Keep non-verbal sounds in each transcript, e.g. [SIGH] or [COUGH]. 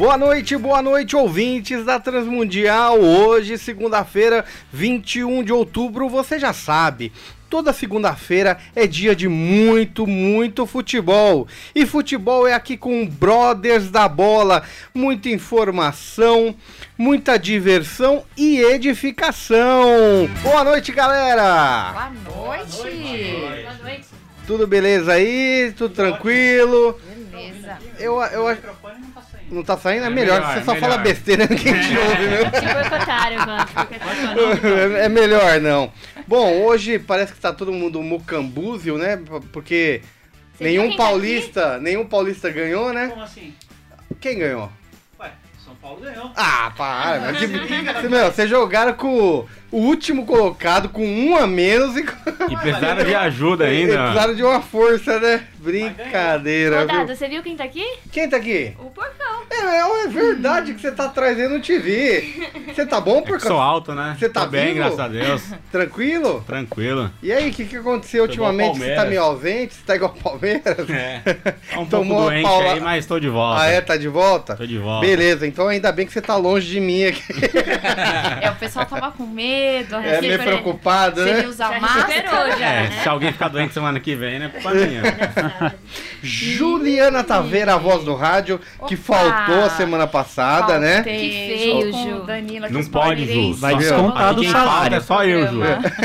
Boa noite, boa noite, ouvintes da Transmundial. Hoje, segunda-feira, 21 de outubro, você já sabe. Toda segunda-feira é dia de muito, muito futebol. E futebol é aqui com Brothers da Bola. Muita informação, muita diversão e edificação. Boa noite, galera! Boa noite. Boa noite. Tudo beleza aí? Tudo tranquilo? Beleza. Eu, eu acho. Não tá saindo? É, melhor, melhor, você só é fala melhor. besteira, ninguém te ouve, né? Te boicotaram, mano. É melhor não. Bom, hoje parece que tá todo mundo mucambúzio, né? Porque Você nenhum tá paulista, nenhum paulista ganhou, né? Como assim? Quem ganhou? Ué, São Paulo ganhou. Ah, para, [LAUGHS] meu. Que, [LAUGHS] Você- meu, vocês jogaram com o último colocado, com um a menos e, E precisaram [LAUGHS] de ajuda e ainda. precisaram de uma força, né? Brincadeira, Rodada, viu? você viu quem tá aqui? Quem tá aqui? O porcão. É, é verdade que você tá te vi. Você tá bom, É que por sou alto, né? Você tá Tô bem, vivo? graças a Deus. Tranquilo? Tranquilo. E aí, o que, que aconteceu Tô ultimamente? Você tá meio ausente? Você tá igual Palmeiras? É. [LAUGHS] Tá um Tomou pouco a doente paula- aí, mas tô de volta. Ah, é? Tá de volta? Tô de volta. Beleza, então ainda bem que você tá longe de mim aqui. [LAUGHS] É, o pessoal tava com medo. a É meio preocupado, Se ele né? usar Já máscara. já. É, né? se alguém ficar doente semana que vem, né? Culpa minha. [LAUGHS] Juliana Taveira, a voz do rádio, que Opa! A semana passada, né? Faltei, Que feio, Ju. Danilo, Não pode, Ju. Vai descontar do salário. é só eu, Ju.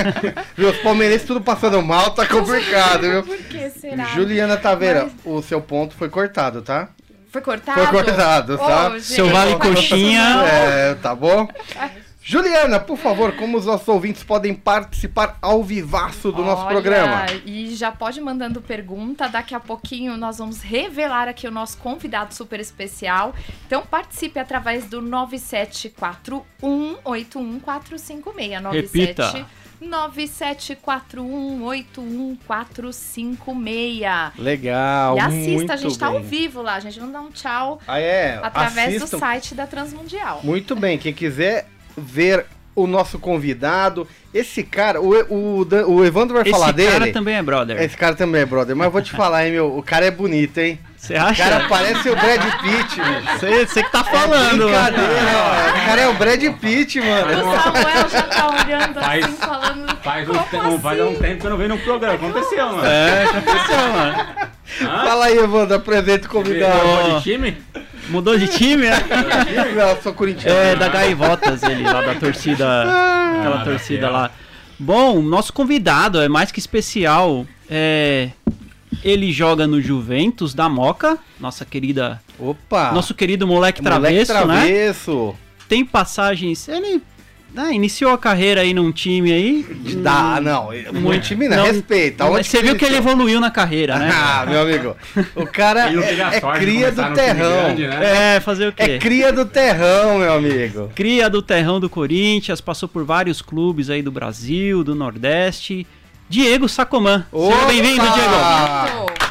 [LAUGHS] Viu? Os palmeirenses tudo passando mal, tá complicado, viu? Por que será? Juliana Taveira, o seu ponto foi cortado, tá? Foi cortado? Foi cortado, tá? Gente, Seu vale coxinha. É, tá bom? [LAUGHS] Juliana, por favor, como os nossos ouvintes podem participar ao vivaço do nosso Olha, programa? E já pode ir mandando pergunta. Daqui a pouquinho nós vamos revelar aqui o nosso convidado super especial. Então participe através do 9741814566. Repita. 9741814456. Legal, E assista, muito a gente tá bem. ao vivo lá. A gente vai dar um tchau Ah, é? através Assistam. do site da Transmundial. Muito bem, quem quiser ver o nosso convidado, esse cara, o, o, o Evandro vai Esse falar cara dele. também é brother. Esse cara também é brother, mas eu vou te falar, hein, meu, o cara é bonito, hein? Você O acha? cara parece o Brad Pitt, meu. Você que tá falando. Brincadeira, ó. o cara é o Brad Pitt, O mano. Samuel já tá olhando Faz- assim, falando. Faz um, tempo, faz um assim? tempo que eu não venho no programa. Aconteceu, mano. É, aconteceu, mano. Fala aí, Evandro, apresenta o convidado. Mudou de time? Mudou de time, né? Não, sou corintiano. É, da Gaivotas, ele lá da torcida. Aquela Ah, torcida daquela. lá. Bom, nosso convidado é mais que especial. É, ele joga no Juventus da Moca, nossa querida, Opa! nosso querido moleque Ah. moleque travesso, né? travesso. Tem passagens, ele né, iniciou a carreira aí num time aí. Dá, não. Muito time, não. Respeita. Onde você viu que ele evoluiu na carreira, né? [LAUGHS] Ah, meu amigo. O cara [LAUGHS] é, é cria do terrão. grande, né? É, fazer o quê? É cria do terrão, meu amigo. Cria do terrão do Corinthians, passou por vários clubes aí do Brasil, do Nordeste. Diego Sacomã. Seja bem-vindo, Diego.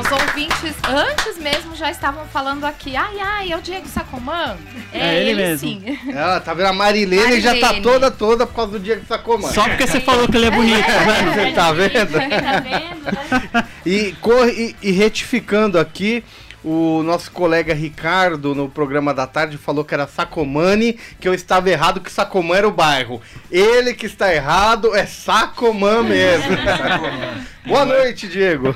Os ouvintes, antes mesmo, já estavam falando aqui. Ai, ai, é o Diego Sacomã? É ele mesmo. sim. [LAUGHS] Ela tá vendo a Marilene já tá Marilene. toda, toda por causa do sacou, mano. Só porque você falou que ele é bonito, vendo? [LAUGHS] Você tá vendo? Tá vendo, né? E, corre, e, e retificando aqui, o nosso colega Ricardo, no programa da tarde, falou que era Sacomani, que eu estava errado, que Sacomã era o bairro. Ele que está errado é Sacomã mesmo. [LAUGHS] Boa noite, Diego.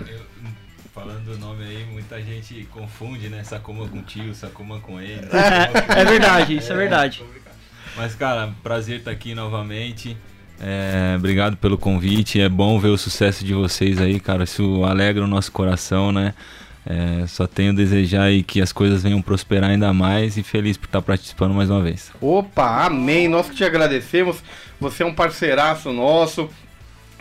Falando do nome aí, muita gente confunde, né? Sacoma com tio, Sacoma com ele. [LAUGHS] É verdade, isso é verdade. Mas, cara, prazer estar aqui novamente. É, obrigado pelo convite. É bom ver o sucesso de vocês aí, cara. Isso alegra o nosso coração, né? É, só tenho a desejar aí que as coisas venham prosperar ainda mais e feliz por estar participando mais uma vez. Opa, amém. Nós que te agradecemos. Você é um parceiraço nosso.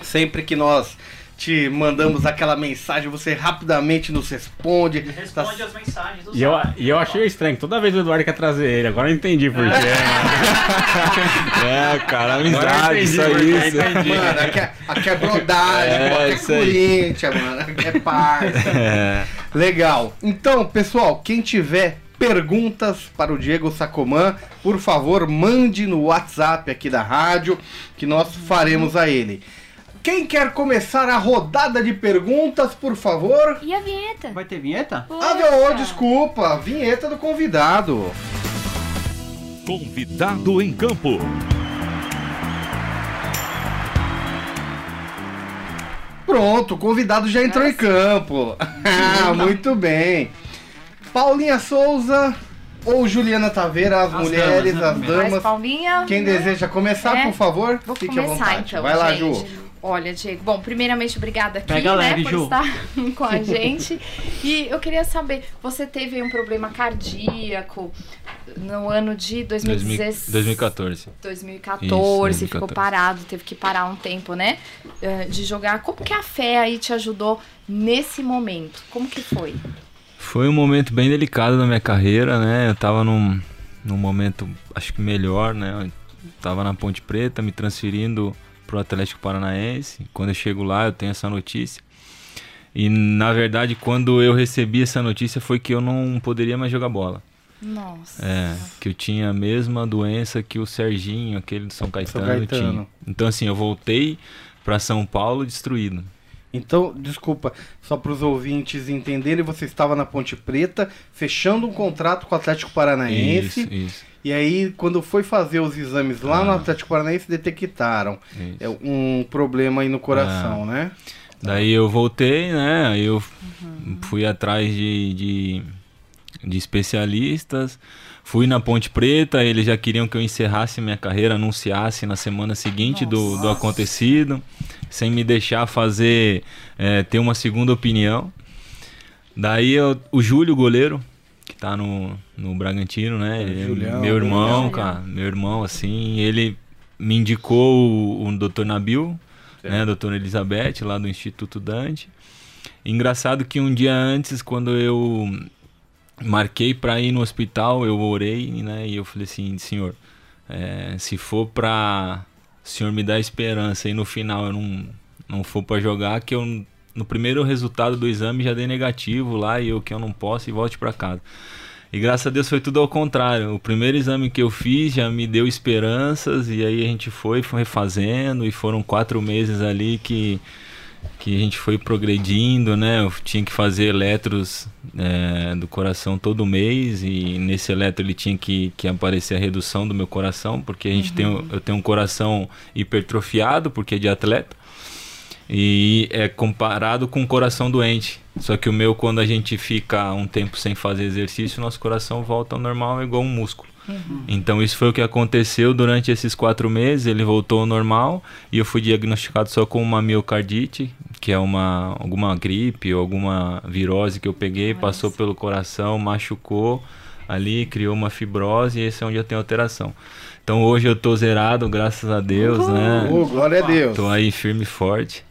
Sempre que nós te mandamos aquela mensagem, você rapidamente nos responde. Tá- Responde as mensagens do E eu, e eu achei estranho, toda vez o Eduardo quer trazer ele, agora eu entendi por quê. [LAUGHS] É, cara, amizade, entendi isso aí. Mano, aqui é, aqui é brodagem, [LAUGHS] É, pô, aqui é. Corinthians, mano, aqui é parça. [LAUGHS] É. Legal. Então, pessoal, quem tiver perguntas para o Diego Sacomã, por favor, mande no WhatsApp aqui da rádio, que nós faremos a ele. Quem quer começar a rodada de perguntas, por favor? E a vinheta? Vai ter vinheta? Ah, não, desculpa, vinheta do convidado. Convidado em campo. Pronto, o convidado já entrou em campo. [LAUGHS] Ah, muito bem. Paulinha Souza ou Juliana Taveira, as, As mulheres, damas, as né? Mas, damas. Paulinha. Quem né? deseja começar, É, por favor, Vou fique à começar vontade. então, Vai lá, gente. Ju. Olha, Diego, bom, primeiramente, obrigada aqui, Pega né, leve, por Ju. estar [LAUGHS] com a gente. E eu queria saber, você teve um problema cardíaco no ano de 2016, 2014. 2014, Isso, ficou 2014. parado, teve que parar um tempo, né, eh, de jogar. Como que a fé aí te ajudou nesse momento? Como que foi? Foi um momento bem delicado da minha carreira, né? Eu tava num, num momento, acho que melhor, né? Eu tava na Ponte Preta, me transferindo pro Atlético Paranaense. Quando eu chego lá, eu tenho essa notícia. E na verdade, quando eu recebi essa notícia, foi que eu não poderia mais jogar bola. Nossa. É, que eu tinha a mesma doença que o Serginho, aquele do São Caetano, Caetano. tinha. Então, assim, eu voltei pra São Paulo destruído. Então, desculpa, só para os ouvintes entenderem, você estava na Ponte Preta, fechando um contrato com o Atlético Paranaense. Isso, isso, E aí, quando foi fazer os exames lá no Ah. Atlético Paranaense, detectaram isso. é, um problema aí no coração, né? Daí eu voltei, né? Aí eu fui atrás de, de, de especialistas. Fui na Ponte Preta, eles já queriam que eu encerrasse minha carreira, anunciasse na semana seguinte do, do acontecido, sem me deixar fazer, é, ter uma segunda opinião. Daí eu- o Júlio, goleiro, que tá no, no Bragantino, né? Ele é Julião, meu irmão, Julião. cara, meu irmão, assim, ele me indicou o, o Dr. Nabil, né, doutora Elizabeth, lá do Instituto Dante. Engraçado que um dia antes, quando eu marquei para ir no hospital, eu orei, né, e eu falei assim, senhor, é, se for para o senhor me dar esperança e no final eu não, não for para jogar, que eu no primeiro resultado do exame já dei negativo lá e eu que eu não posso e volte para casa. E graças a Deus foi tudo ao contrário. O primeiro exame que eu fiz já me deu esperanças e aí a gente foi, foi refazendo e foram quatro meses ali que, que a gente foi progredindo, né? Eu tinha que fazer eletros é, do coração todo mês e nesse eletro ele tinha que, que aparecer a redução do meu coração, porque a gente tem, o- eu tenho um coração hipertrofiado, porque é de atleta. E é comparado com um coração doente. Só que o meu, quando a gente fica um tempo sem fazer exercício, nosso coração volta ao normal, é igual um músculo. Então isso foi o que aconteceu durante esses quatro meses. Ele voltou ao normal e eu fui diagnosticado só com uma miocardite, que é uma alguma gripe ou alguma virose que eu peguei, passou pelo coração, machucou ali, criou uma fibrose e esse é onde eu tenho alteração. Então hoje eu tô zerado, graças a Deus, né? Ô, glória a Deus. Tô aí firme e forte.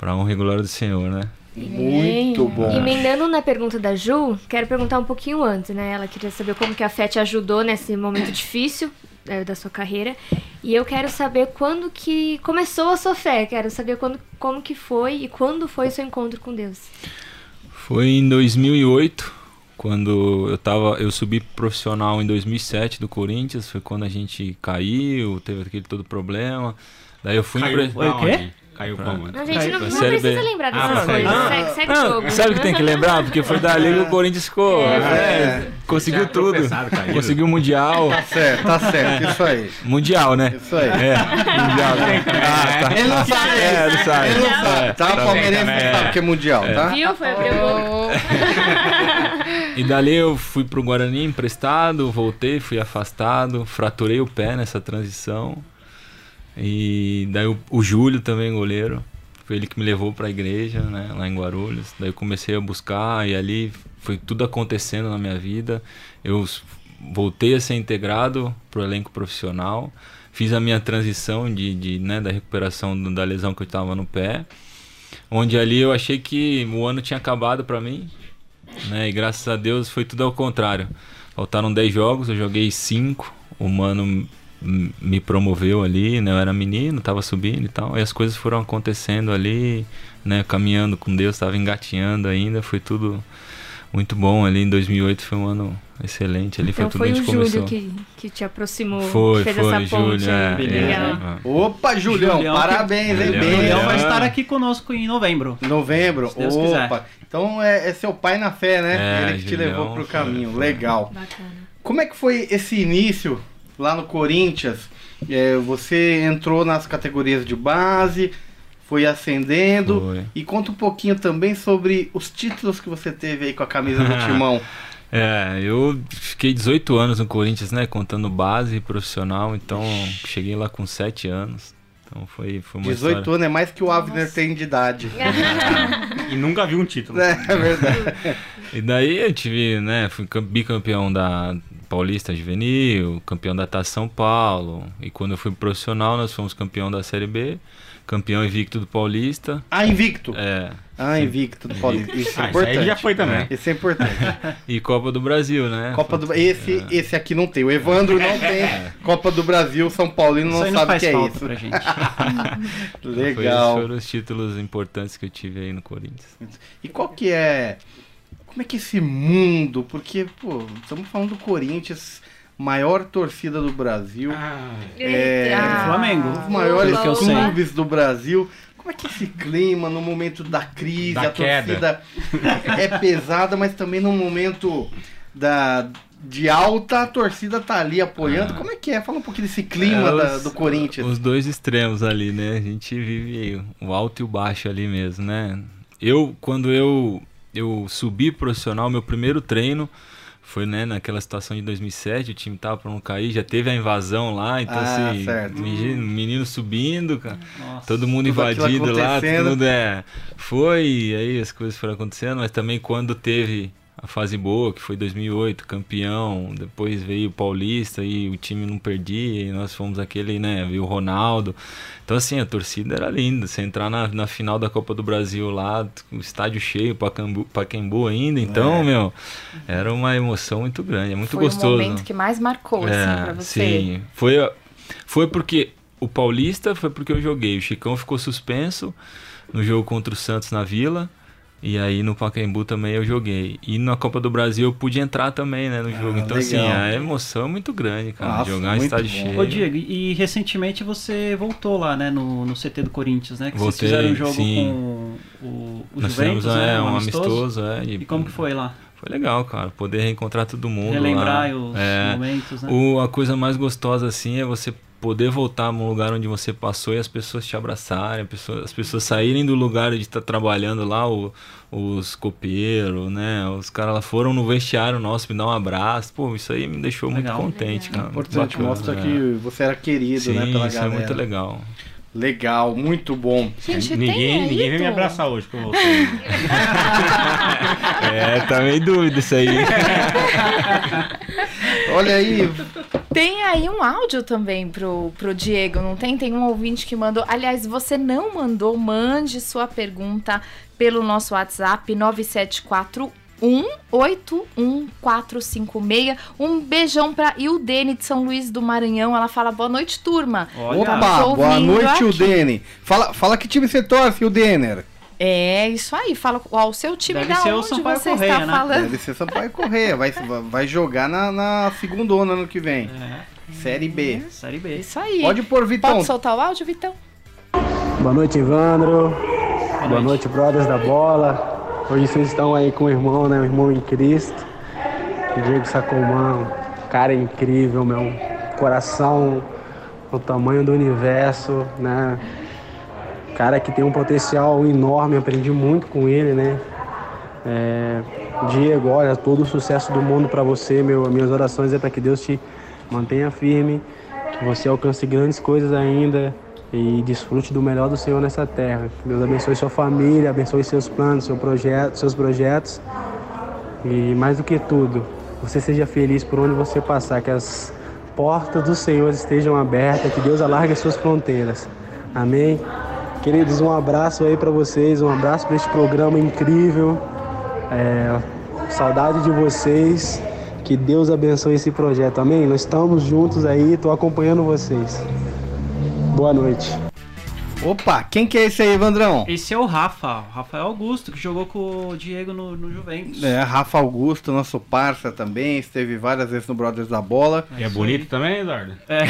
Pra honra e glória do Senhor, né? Muito bom. Emendando na pergunta da Ju, quero perguntar um pouquinho antes, né? Ela queria saber como que a fé te ajudou nesse momento difícil eh, da sua carreira. E eu quero saber quando que começou a sua fé. Quero saber quando, como que foi e quando foi o seu encontro com Deus. Foi em 2008, quando eu tava, eu subi profissional em 2007 do Corinthians, foi quando a gente caiu, teve aquele todo problema. Daí eu fui Caiu empre- pra o quê? Caiu pra onde? Não, gente, não, Pra não Série precisa B. lembrar Ah, dessas Série coisas. B. Segue, segue Não, jogo. sabe o que tem que lembrar? Porque foi dali que o [LAUGHS] Corinthians ficou. É. é, conseguiu Já tudo. Conseguiu o Mundial. Tá certo, tá certo, isso aí. Mundial, né? Isso aí. É, Mundial. né? Ah, tá. Ele não sabe. É, ele sabe. Ele não sabe, É, tá? tá O Palmeirense não sabe é. que é mundial, tá? Viu? Foi o. [LAUGHS] E dali eu fui pro Guarani emprestado, voltei, fui afastado, fraturei o pé nessa transição. E daí o, o Júlio também, goleiro, foi ele que me levou pra igreja, né, lá em Guarulhos. Daí eu comecei a buscar e ali foi tudo acontecendo na minha vida. Eu voltei a ser integrado pro elenco profissional, fiz a minha transição de, de, né, da recuperação da lesão que eu estava no pé. onde ali eu achei que o ano tinha acabado pra mim, né? E graças a Deus foi tudo ao contrário. Faltaram 10 jogos, eu joguei 5, o mano me promoveu ali, né? Eu era menino, tava subindo e tal, e as coisas foram acontecendo ali, né? Caminhando com Deus, tava engatinhando ainda, foi tudo muito bom ali. Em 2008 foi um ano excelente, ali foi Então tudo foi o Júlio começou. que, que te aproximou, Foi, fez foi, essa ponte Júlio, é. Legal. é. Opa, Julião, Julião, parabéns, hein? Julião, Bem, Julião vai estar aqui conosco em novembro. Novembro, Se Deus opa. quiser. Então é, é seu pai na fé, né? É, Ele que te Julião, levou pro foi, caminho. foi. Legal. Bacana. Como é que foi esse início lá no Corinthians? É, você entrou nas categorias de base, foi ascendendo. Foi. E conta um pouquinho também sobre os títulos que você teve aí com a camisa do [LAUGHS] Timão. É, eu fiquei 18 anos no Corinthians, né? Contando base e profissional, então cheguei lá com 7 anos. Então foi, foi uma 18 história. anos é mais que o Abner tem de idade. [LAUGHS] E nunca vi um título. É, é verdade. [LAUGHS] E daí eu tive, né? Fui cam- bicampeão da Paulista Juvenil, campeão da Taça São Paulo. E quando eu fui profissional, nós fomos campeão da Série B, campeão invicto do Paulista. Ah, invicto. É, Ah, invicto do Paulista. Isso é Ah, isso importante. aí já foi também. Isso é importante. e Copa do Brasil, né? Copa do esse, esse aqui não tem. O Evandro não tem. Copa do Brasil, São Paulino Isso não não sabe o que é falta isso. pra gente. [LAUGHS] Foi, Legal. esses foram os títulos importantes que eu tive aí no Corinthians. E qual que é. Como é que é esse mundo? Porque, pô, estamos falando do Corinthians, maior torcida do Brasil, É, Ah, Flamengo. os maiores Pelo que eu sei. clubes do Brasil. Como é que é esse clima no momento da crise, Da a queda. torcida é pesada, mas também no momento da, de alta, a torcida tá ali apoiando. Ah. Como é que é? Fala um pouquinho desse clima É, da- os- do Corinthians. Os dois extremos ali, né? A gente vive o alto e o baixo ali mesmo, né? Eu, quando eu, eu subi profissional, meu primeiro treino foi né, naquela situação de 2007, o time tava pra não cair, já teve a invasão lá, então Ah, assim, certo. menino, menino subindo, cara. Nossa. Todo mundo Tudo invadido lá, mundo é. Foi, e aí as coisas foram acontecendo, mas também quando teve a fase boa, que foi 2008, campeão, depois veio o Paulista e o time não perdia, e nós fomos aquele, né, viu o Ronaldo. Então, assim, a torcida era linda. Você entrar na, na final da Copa do Brasil lá, o estádio cheio, Pacaembu, Pacaembu ainda, então, É. meu, era uma emoção muito grande, é muito foi gostoso. o momento que mais marcou, assim, pra você. É, Sim, foi, foi porque o Paulista foi porque eu joguei. O Chicão ficou suspenso no jogo contra o Santos na Vila. E aí no Pacaembu também eu joguei. E na Copa do Brasil eu pude entrar também, né, no jogo. Então, assim, legal. a emoção é muito grande, cara. Nossa, jogar em muito estádio bom. cheio. Ô Diego, e recentemente você voltou lá, né, no, no CT do Corinthians, né? Que Voltei, vocês fizeram um jogo sim. com o, o Nós Juventus, fizemos né? é, um amistoso, é, E como que foi lá? Foi legal, cara. Poder reencontrar todo mundo. Relembrar lá. os É. momentos, né? O, a coisa mais gostosa assim é você poder voltar num lugar onde você passou e as pessoas te abraçarem, a pessoa- as pessoas saírem do lugar de estar trabalhando lá, o- os copeiros, né? Os caras lá foram no vestiário nosso me dar um abraço. Pô, isso aí me deixou Legal. muito contente, cara. Muito Importante, bacana, mostra é. que você era querido, Sim, né, pela isso galera. é muito legal. Legal, muito bom. Gente, tem Ninguém, aí, ninguém veio me abraçar hoje eu voltei. [LAUGHS] É, tá meio dúvida isso aí. Olha aí, Tem aí um áudio também pro, pro Diego, não tem? Tem um ouvinte que mandou. Aliás, você não mandou, mande sua pergunta pelo nosso WhatsApp 974181456. Um beijão pra Ildene de São Luís do Maranhão. Ela fala boa noite, turma. Olha, opa, boa noite, aqui. Udene. Fala, fala que time você torce, Udener. É isso aí. Fala qual o seu time Deve da ser o onde Sampaio você Correia, está né? falando. Deve ser Sampaio Correia, vai, vai jogar na, na segunda ano que vem. É, Série B. Série B. Isso aí. Pode pôr, Vitão. Pode soltar o áudio, Vitão? Boa noite, Evandro. Boa, noite, brothers da bola. Hoje vocês estão aí com o irmão, né? O irmão em Cristo. O Diego Sacomão. Cara incrível, meu. Coração, o tamanho do universo, né? Cara que tem um potencial enorme, aprendi muito com ele, né? É, Diego, olha, todo o sucesso do mundo para você, meu. Minhas orações é para que Deus te mantenha firme, que você alcance grandes coisas ainda e desfrute do melhor do Senhor nessa terra. Que Deus abençoe sua família, abençoe seus planos, seu projeto, seus projetos. E mais do que tudo, você seja feliz por onde você passar, que as portas do Senhor estejam abertas, que Deus alargue as suas fronteiras. Amém? Queridos, um abraço aí pra vocês, um abraço pra este programa incrível. É, saudade de vocês. Que Deus abençoe esse projeto, amém? Nós estamos juntos aí, tô acompanhando vocês. Boa noite. Opa, quem que é esse aí, Vandrão? Esse é o Rafa, o Rafael Augusto, que jogou com o Diego no, no Juventus. É, Rafa Augusto, nosso parça também, esteve várias vezes no Brothers da Bola. E é bonito também, Eduardo? É.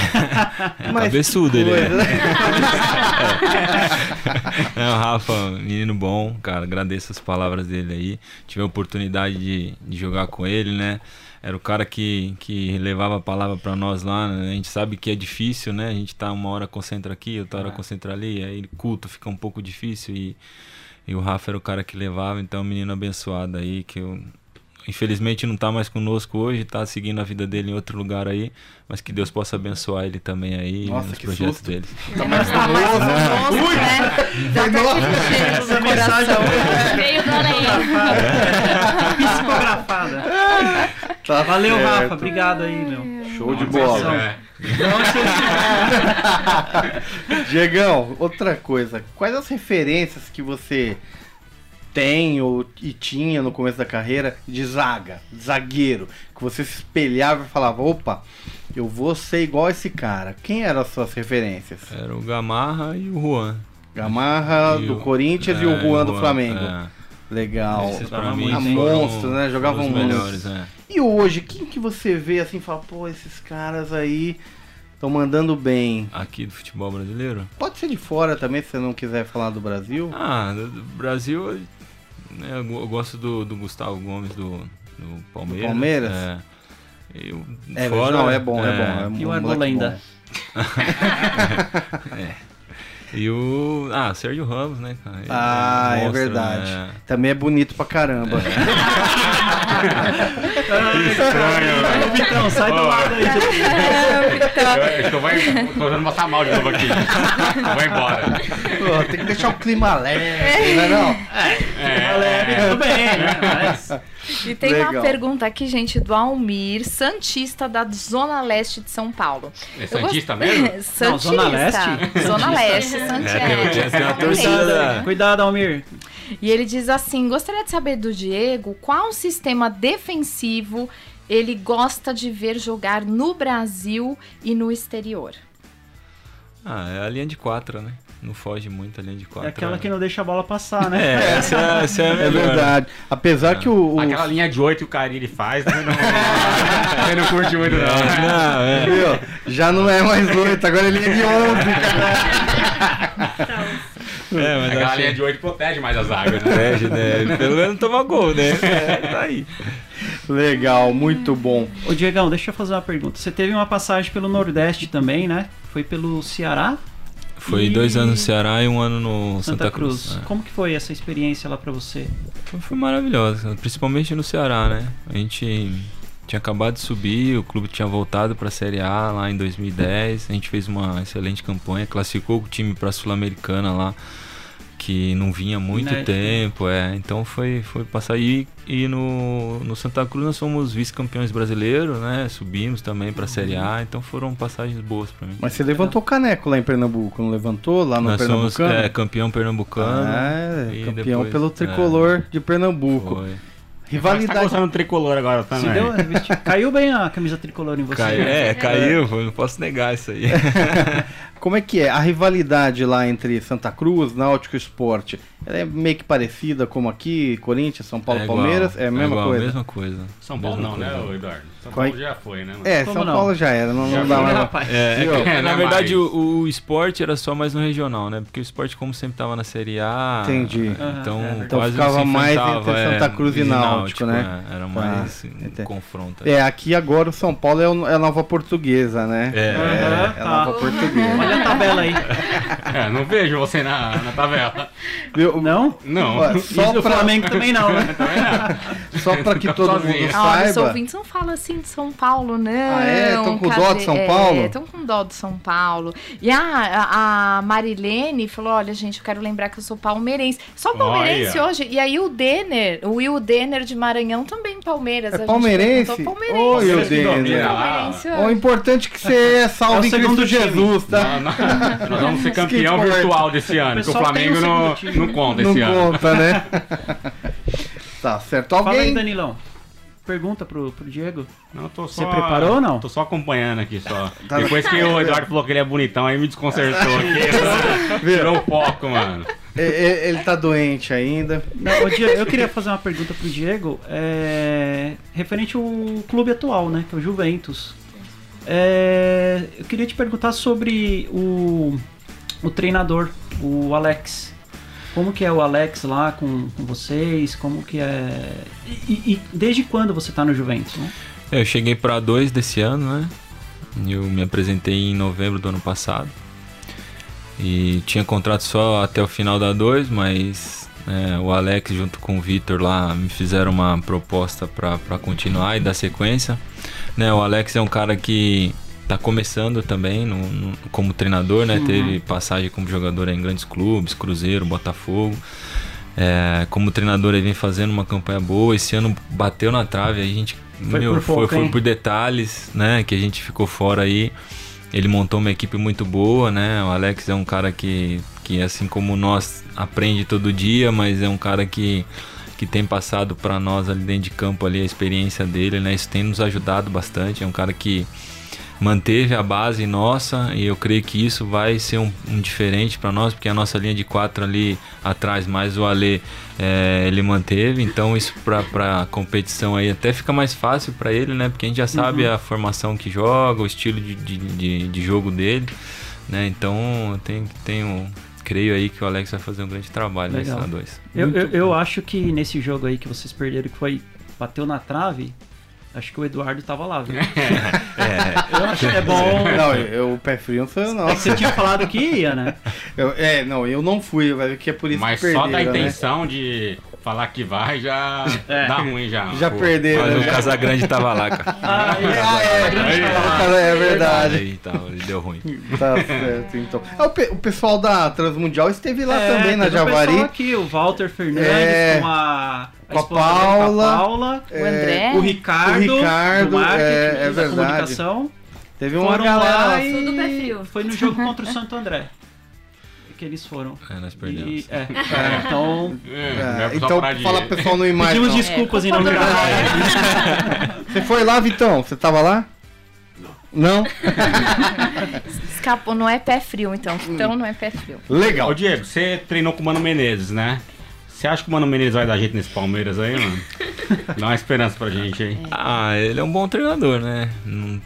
[LAUGHS] Mas Cabeçudo ele. né? né? [LAUGHS] É, o Rafa, menino bom, cara, agradeço as palavras dele aí. Tive a oportunidade de, de jogar com ele, né? Era o cara que, que levava a palavra pra nós lá, né? A gente sabe que é difícil, né? A gente tá uma hora concentra aqui, outra hora concentra ali, aí culto fica um pouco difícil e, e o Rafa era o cara que levava, então é um menino abençoado aí, que eu, infelizmente não tá mais conosco hoje, tá seguindo a vida dele em outro lugar aí, mas que Deus possa abençoar ele também aí Nossa, nos que projetos susto. dele. [LAUGHS] Tá mais mais famoso. famoso, né? Já tá sentindo no coração. Veio do além. Psicografada. [LAUGHS] Tá Valeu, certo. Rafa. Obrigado aí, meu. Show de bola. É. [LAUGHS] Diegão, outra coisa. Quais as referências que você tem ou, e tinha no começo da carreira de zaga, de zagueiro? Que você se espelhava e falava, opa, eu vou ser igual a esse cara. Quem eram as suas referências? Era o Gamarra e o Juan. Gamarra E do o- Corinthians e o é, Juan do Flamengo. é. Legal. Esses pra mim foram Monstro, né? Jogavam muito. melhores, é. E hoje, quem que você vê assim e fala, pô, esses caras aí estão mandando bem? Aqui do futebol brasileiro? Pode ser de fora também, se você não quiser falar do Brasil. Ah, do, do Brasil, né, eu, go- eu gosto do, do Gustavo Gomes do, do Palmeiras. Palmeiras? É. Eu, É, fora, não, é bom, é, bom. É um E o Arbolenda? bom. [LAUGHS] [LAUGHS] E o. Ah, Sérgio Ramos, né, cara? Ele Ah, é monstro, verdade. né? Também é bonito pra caramba. [LAUGHS] Ô, Vitão, sai do lado aí. [LAUGHS] Eu acho que eu vou, tô tentando passar mal de novo aqui. Eu vou embora. Pô, tem que deixar o clima leve, não é não? É, Leve, tudo bem, né? Mas... E tem Legal. uma pergunta aqui, gente, do Almir, Santista da Zona Leste de São Paulo. É Santista gost- mesmo? [LAUGHS] Santista. Não, Zona Leste? Zona Leste, Santista. É. Cuidado, Almir. E ele diz assim: gostaria de saber do Diego qual sistema defensivo ele gosta de ver jogar no Brasil e no exterior. Ah, é a linha de quatro, né? Não foge muito a linha de quatro. É aquela né? que não deixa a bola passar, né? [LAUGHS] É, essa, é- essa é a É melhor. verdade. Apesar que o. o- Aquela linha de 8 que o Carilli faz, né? não, [LAUGHS] você não curte muito, não. né? Não, é. Viu? Já não é mais oito, agora ele é de 11, cara. É, mas Aquela achei- linha de 8 protege mais a zaga, né? Protege, né? Pelo menos toma gol, né? É, tá aí. Legal, muito bom. Ô, Diegão, deixa eu fazer uma pergunta. Você teve uma passagem pelo Nordeste também, né? Foi pelo Ceará? Foi E- dois anos no Ceará e um ano no Santa, Santa, Cruz. Cruz. é. Como que foi essa experiência lá pra você? Foi, foi maravilhosa, principalmente no Ceará, né? A gente tinha acabado de subir, o clube tinha voltado para a Série A lá em 2010. A gente fez uma excelente campanha, classificou o time para a Sul-Americana lá, que não vinha há muito Né? tempo, é. Então foi foi passar aí e no, no Santa Cruz nós fomos vice-campeões brasileiros, né? Subimos também para a Série A, então foram passagens boas para mim. Mas você levantou caneco lá em Pernambuco, não levantou? Lá no nós somos Pernambucano? é, campeão pernambucano. Ah, e campeão depois- pelo tricolor de é, Pernambuco. foi. Tá Rivalidade. gostando do tricolor agora também. deu, Caiu bem a camisa tricolor em você. Cai- né? é, caiu, não posso negar isso aí. [LAUGHS] Como é que é? A rivalidade lá entre Santa Cruz, Náutico e Esporte, ela é meio que parecida como aqui, Corinthians, São Paulo, É igual, Palmeiras? É a mesma igual, coisa? mesma coisa. São Paulo Mesma não, né, coisa. ô Eduardo? São Qual é? Paulo já foi, né? mano? É, Como São não? Paulo já era, não, Já não dá mais. né, rapaz? É, é É, na não é verdade, o, o esporte era só mais no regional, né? Porque o esporte, como sempre tava na Série A. Entendi. Então, é verdade. Então quase ficava mais entre Santa Cruz e Náutico, né? é, Era Tá, mais um entendi. confronto. É, aqui agora o São Paulo é, o- é a nova portuguesa, né? É. É a tá. nova portuguesa. Olha a tabela aí. [LAUGHS] É, não vejo você na, na tabela. Viu? Não? Não. Ó, E Só do pra, Flamengo também não, né? [LAUGHS] Só pra que todo mundo Sozinho. Olha, os saiba. ouvintes não falam assim de São Paulo, não. Ah, é? Tão com dó de São Cadê? Paulo? É, estão com dó de São Paulo. E a, a, Marilene falou: olha, gente, eu quero lembrar que eu sou palmeirense. Só palmeirense Olha. hoje. E aí o Denner, o Will Denner de Maranhão também Palmeiras. É palmeirense? Oi. Will Denner. O importante é que você é salvo É em Cristo. Jesus, tá? Nós, vamos ser campeão Skate virtual desse ano, que o Flamengo um não, não conta Não esse ano. conta, né? [LAUGHS] tá certo. Fala aí, Alguém? Danilão. Pergunta pro, pro Diego. Não, tô Você só, preparou ou não? Tô só acompanhando aqui só. [LAUGHS] Tá. Depois que o Eduardo falou que ele é bonitão, aí me desconcertou [LAUGHS] aqui. Tirou o foco, mano. Ele tá doente ainda. Não, Diego, eu queria fazer uma pergunta pro Diego, é, referente ao clube atual, né, que é o Juventus. É, eu queria te perguntar sobre o, o treinador, o Alex. Como que é o Alex lá com, com vocês? Como que é... E, e desde quando você tá no Juventus, né? É, Eu cheguei para dois desse ano, né? Eu me apresentei em novembro do ano passado. E tinha contrato só até o final da 2, mas é, o Alex junto com o Vitor lá me fizeram uma proposta para continuar e dar sequência. Né, o Alex é um cara que tá começando também no, no- como treinador, né? Teve passagem como jogador em grandes clubes, Cruzeiro, Botafogo. É, como treinador ele vem fazendo uma campanha boa. Esse ano bateu na trave, a gente Foi meu, por foi, pouco, foi por detalhes, né? Que a gente ficou fora aí. Ele montou uma equipe muito boa, né? O Alex é um cara que, que assim como nós, aprende todo dia, mas é um cara que, que tem passado para nós ali dentro de campo ali a experiência dele, né? Isso tem nos ajudado bastante. É um cara que manteve a base nossa e eu creio que isso vai ser um, um diferente para nós, porque a nossa linha de quatro ali atrás, mais o Ale, é, ele manteve, então isso para competição aí até fica mais fácil para ele, né? Porque a gente já sabe a formação que joga, o estilo de, de, de, de jogo dele, né? Então eu tenho, tenho, creio aí que o Alex vai fazer um grande trabalho nesse Legal. na 2. Eu, eu, eu acho que nesse jogo aí que vocês perderam, que foi bateu na trave, acho que o Eduardo tava lá, viu? [LAUGHS] Eu acho que é bom. [LAUGHS] Não, eu, o pé frio não sou eu, não. É que você tinha falado que ia, né? Eu- é, não, eu não fui, vai ver que é por isso Mas que só perderam, da né? intenção de falar que vai já É. dá ruim já. Já Pô. perderam. Mas o né? Casagrande tava lá, cara. Ah, Ah, é, é, é verdade. Aí, então, ele deu ruim. Tá certo, então. Ah, o, pe- o pessoal da Transmundial esteve lá É, também na teve o Javari. aqui, o Walter Fernandes É. com a, Com a Paula. com a Paula, O André. o Ricardo, O Ricardo, marketing, é- é da verdade. comunicação. Teve uma Foram galera. lá e foi no jogo contra o Santo André. Que eles foram. É, nós E, perdemos. é, é, então, É, É, é então, fala pro pessoal não mais. pedimos não. desculpas É, em nome culpa da rádio. [LAUGHS] Você foi lá, Vitão? Você tava lá? Não? [LAUGHS] Escapou, não é pé frio, então. Então não é pé frio. Legal. Ô Diego, você treinou com o Mano Menezes, né? Você acha que o Mano Menezes vai dar jeito nesse Palmeiras aí, mano? [LAUGHS] Dá uma esperança pra gente aí. Ah, ele é um bom treinador, né? Não-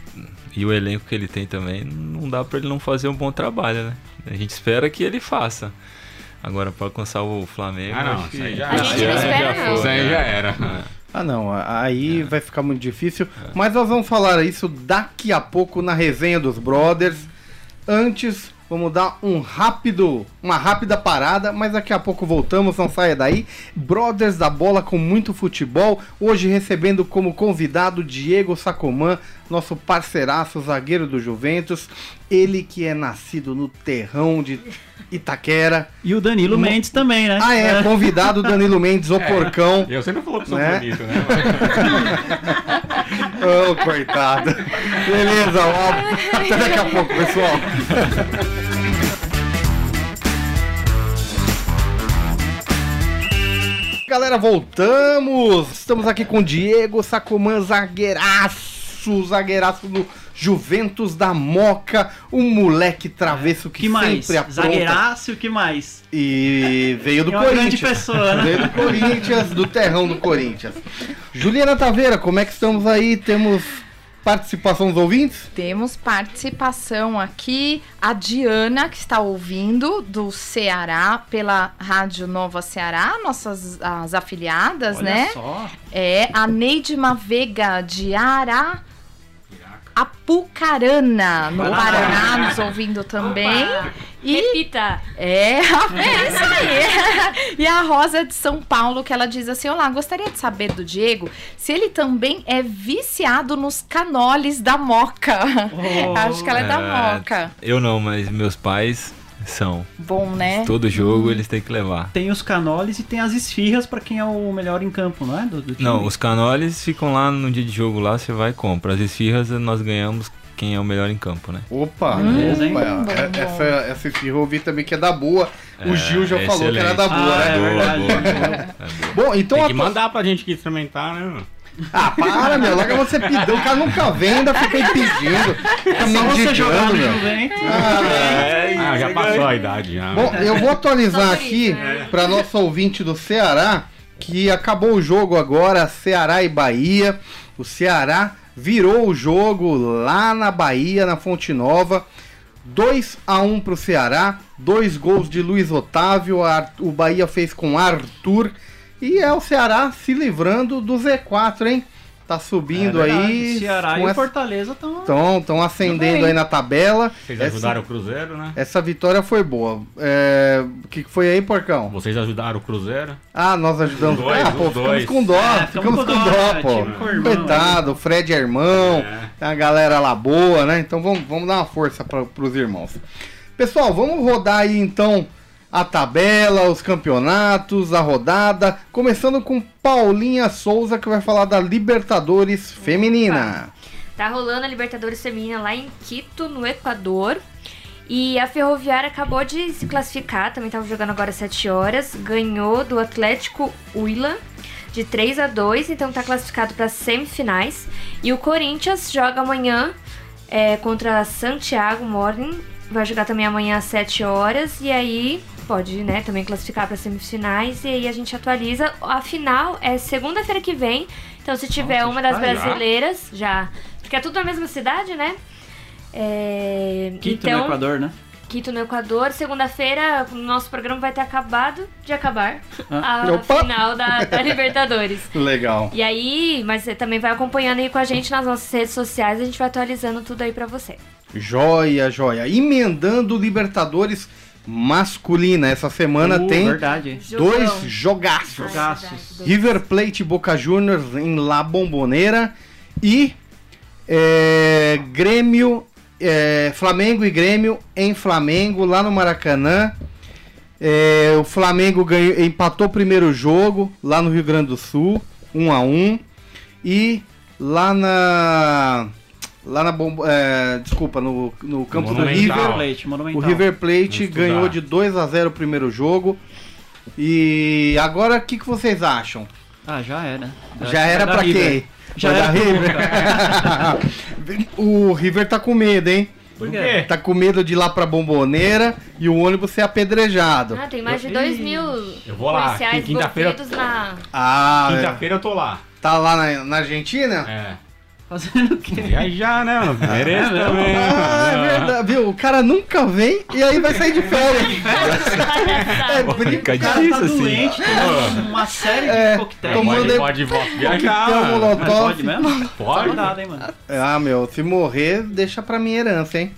E o elenco que ele tem também, não dá pra ele não fazer um bom trabalho, né? A gente espera que ele faça. Agora, pra alcançar o Flamengo. Ah, não, acho que- isso aí já A gente não já espera, foi, não. Isso aí né? já era. Ah, não. Aí vai ficar muito difícil. Mas nós vamos falar isso daqui a pouco na resenha dos Brothers. Antes, vamos dar um rápido, uma rápida parada, mas daqui a pouco voltamos, não saia daí. Brothers da Bola com muito futebol. Hoje recebendo como convidado Diego Sacomã, nosso parceiraço, zagueiro do Juventus. Ele que é nascido no terrão de Itaquera. E o Danilo Mendes também, né? Ah, é, convidado Danilo Mendes, o porcão. E você não falou que sou Né? bonito, né? [LAUGHS] Ô, coitado. Beleza, ó. Até daqui a pouco, pessoal. Galera, voltamos! Estamos aqui com Diego Sacomã, zagueiraço, zagueiraço do Juventus da Moca, um moleque travesso que, que mais? sempre apronta. Zagueiraço, o que mais? E veio do É uma grande Corinthians. pessoa, né? Veio do Corinthians, do terrão do Corinthians. Juliana Taveira, como é que estamos aí? Temos participação dos ouvintes? Temos participação aqui, a Diana, que está ouvindo, do Ceará, pela Rádio Nova Ceará, nossas as afiliadas, Olha né? só. É a Neide Mavega, de Ará. Apucarana, no Paraná, nos ouvindo também. E Repita. é, [LAUGHS] é isso aí. [LAUGHS] E a Rosa de São Paulo, que ela diz assim: Olá, gostaria de saber do Diego se ele também é viciado nos canoles da Moca. [LAUGHS] Oh. Acho que ela é da É, Moca. Eu não, mas meus pais são. Bom, né? Todo jogo eles têm que levar. Tem os canoles e tem as esfirras pra quem é o melhor em campo, não é? Do, do time. Não, os canoles ficam lá no dia de jogo lá, você vai e compra. As esfirras nós ganhamos quem é o melhor em campo, né? Opa, Beleza, hein? opa, Bom, é- bom. essa, essa esfirra eu ouvi também que é da boa. O É, Gil já é falou que era da boa, Ah, né? é verdade. boa, boa. Bom, então Tem que a- mandar pra gente aqui experimentar, né, mano? Ah, para, meu. Logo você pediu. O cara nunca vem, ainda fica aí pedindo. Fica Só você jogar mendigando, no meu. Juventus. Ah, já passou a idade já. Bom, eu vou atualizar aqui né? para nosso ouvinte do Ceará que acabou o jogo agora, Ceará e Bahia. O Ceará virou o jogo lá na Bahia, na Fonte Nova. 2 a 1 pro Ceará, dois gols de Luiz Otávio, o Bahia fez com Arthur e é o Ceará se livrando do Z4, hein? Tá subindo É aí. Ceará e essa- Fortaleza estão. Estão estão acendendo aí na tabela. Vocês Essa- ajudaram o Cruzeiro, né? essa vitória foi boa. É, O que que foi aí, Porcão? Vocês ajudaram o Cruzeiro? Ah, nós ajudamos. Os dois, ah, pô, os ficamos com dó. É, ficamos ficamos com com dó, dó, né? pô. Irmão, Coitado, o Fred é irmão. É. Tem a galera lá boa, né? Então vamos, vamos dar uma força para pros irmãos. Pessoal, vamos rodar aí então a tabela, os campeonatos, a rodada. Começando com Paulinha Souza, que vai falar da Libertadores Feminina. Tá rolando a Libertadores Feminina lá em Quito, no Equador. E a Ferroviária acabou de se classificar, também tava jogando agora às 7 horas. Ganhou do Atlético Huila de 3 a 2, então tá classificado para semifinais. E o Corinthians joga amanhã é, contra Santiago Morning. Vai jogar também amanhã às 7 horas. E aí pode né, também classificar para semifinais. E aí a gente atualiza. A final é segunda-feira que vem. Então se tiver Nossa, uma das já? brasileiras, já. Porque é tudo na mesma cidade, né? É, Quito então, no Equador, né? Quito no Equador. Segunda-feira, o nosso programa vai ter acabado de acabar a [LAUGHS] Opa! final da, da Libertadores. [LAUGHS] Legal. E aí, mas você também vai acompanhando aí com a gente nas nossas redes sociais, a gente vai atualizando tudo aí pra você. Joia, joia. Emendando Libertadores masculina. Essa semana Uh, tem Verdade. dois Jogão. jogaços. Jogaços. River Plate e Boca Juniors em La Bombonera e é, Grêmio, é, Flamengo e Grêmio em Flamengo, lá no Maracanã. É, o Flamengo ganhou, empatou o primeiro jogo lá no Rio Grande do Sul, 1 a 1 E lá na. Lá na Bom- é, desculpa, no, no campo do. River. Plate, O. River Plate ganhou de 2 a 0 o primeiro jogo. E agora o que, que vocês acham? Ah, já era. Já era da pra River. quem? Já Vai era River? [LAUGHS] o River tá com medo, hein? Por quê? quê? Tá com medo de ir lá pra Bomboneira e o ônibus ser apedrejado. Ah, tem mais de Eu- 2 Ih, mil eu vou lá, policiais quinta-feira- na... Ah. Quinta-feira eu tô lá. tá lá na, na Argentina? É. Fazendo o quê? Viajar, né, mano? [LAUGHS] Mereço É, também. Ah, é verdade, viu? O cara nunca vem e aí vai sair de férias. [LAUGHS] é brincadeira. O cara tá assim. doente, tomando uma série É, de coquetéis. tomando- Pode, pode [LAUGHS] viajar, mano. pode mesmo? Pode. Cuidado, hein, mano. Ah, meu, se morrer, deixa pra minha herança, hein?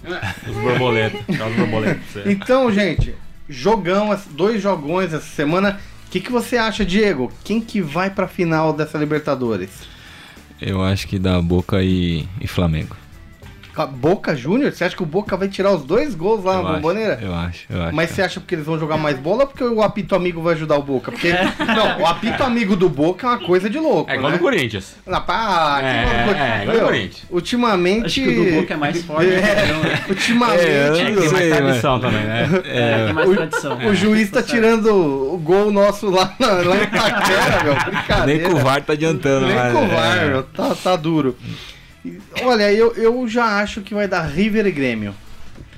Os borboletos. Os borboletos. Então, gente, jogão, dois jogões essa semana. O que, que você acha, Diego? Quem que vai pra final dessa Libertadores? Eu acho que dá Boca e, e Flamengo. Boca Júnior? Você acha que o Boca vai tirar os dois gols lá eu na acho, Bomboneira? Eu acho, eu acho. Mas você acha porque eles vão jogar mais bola ou porque o apito amigo vai ajudar o Boca? Porque, [LAUGHS] não, o apito amigo do Boca é uma coisa de louco, É igual né? do Corinthians. Na pá, É, é, igual do Meu, Corinthians. Ultimamente. Acho que o do Boca é mais forte. [LAUGHS] É, entendeu? [LAUGHS] ultimamente. É, É, não tem mais sei, tradição também, né? É, tem mais tradição. O juiz tá tirando o gol nosso lá, na, lá em Itaquera, meu. Nem Brincadeira. com o VAR tá adiantando, Nem com o VAR, é. meu. Tá, tá duro. Olha, eu, eu já acho que vai dar River e Grêmio.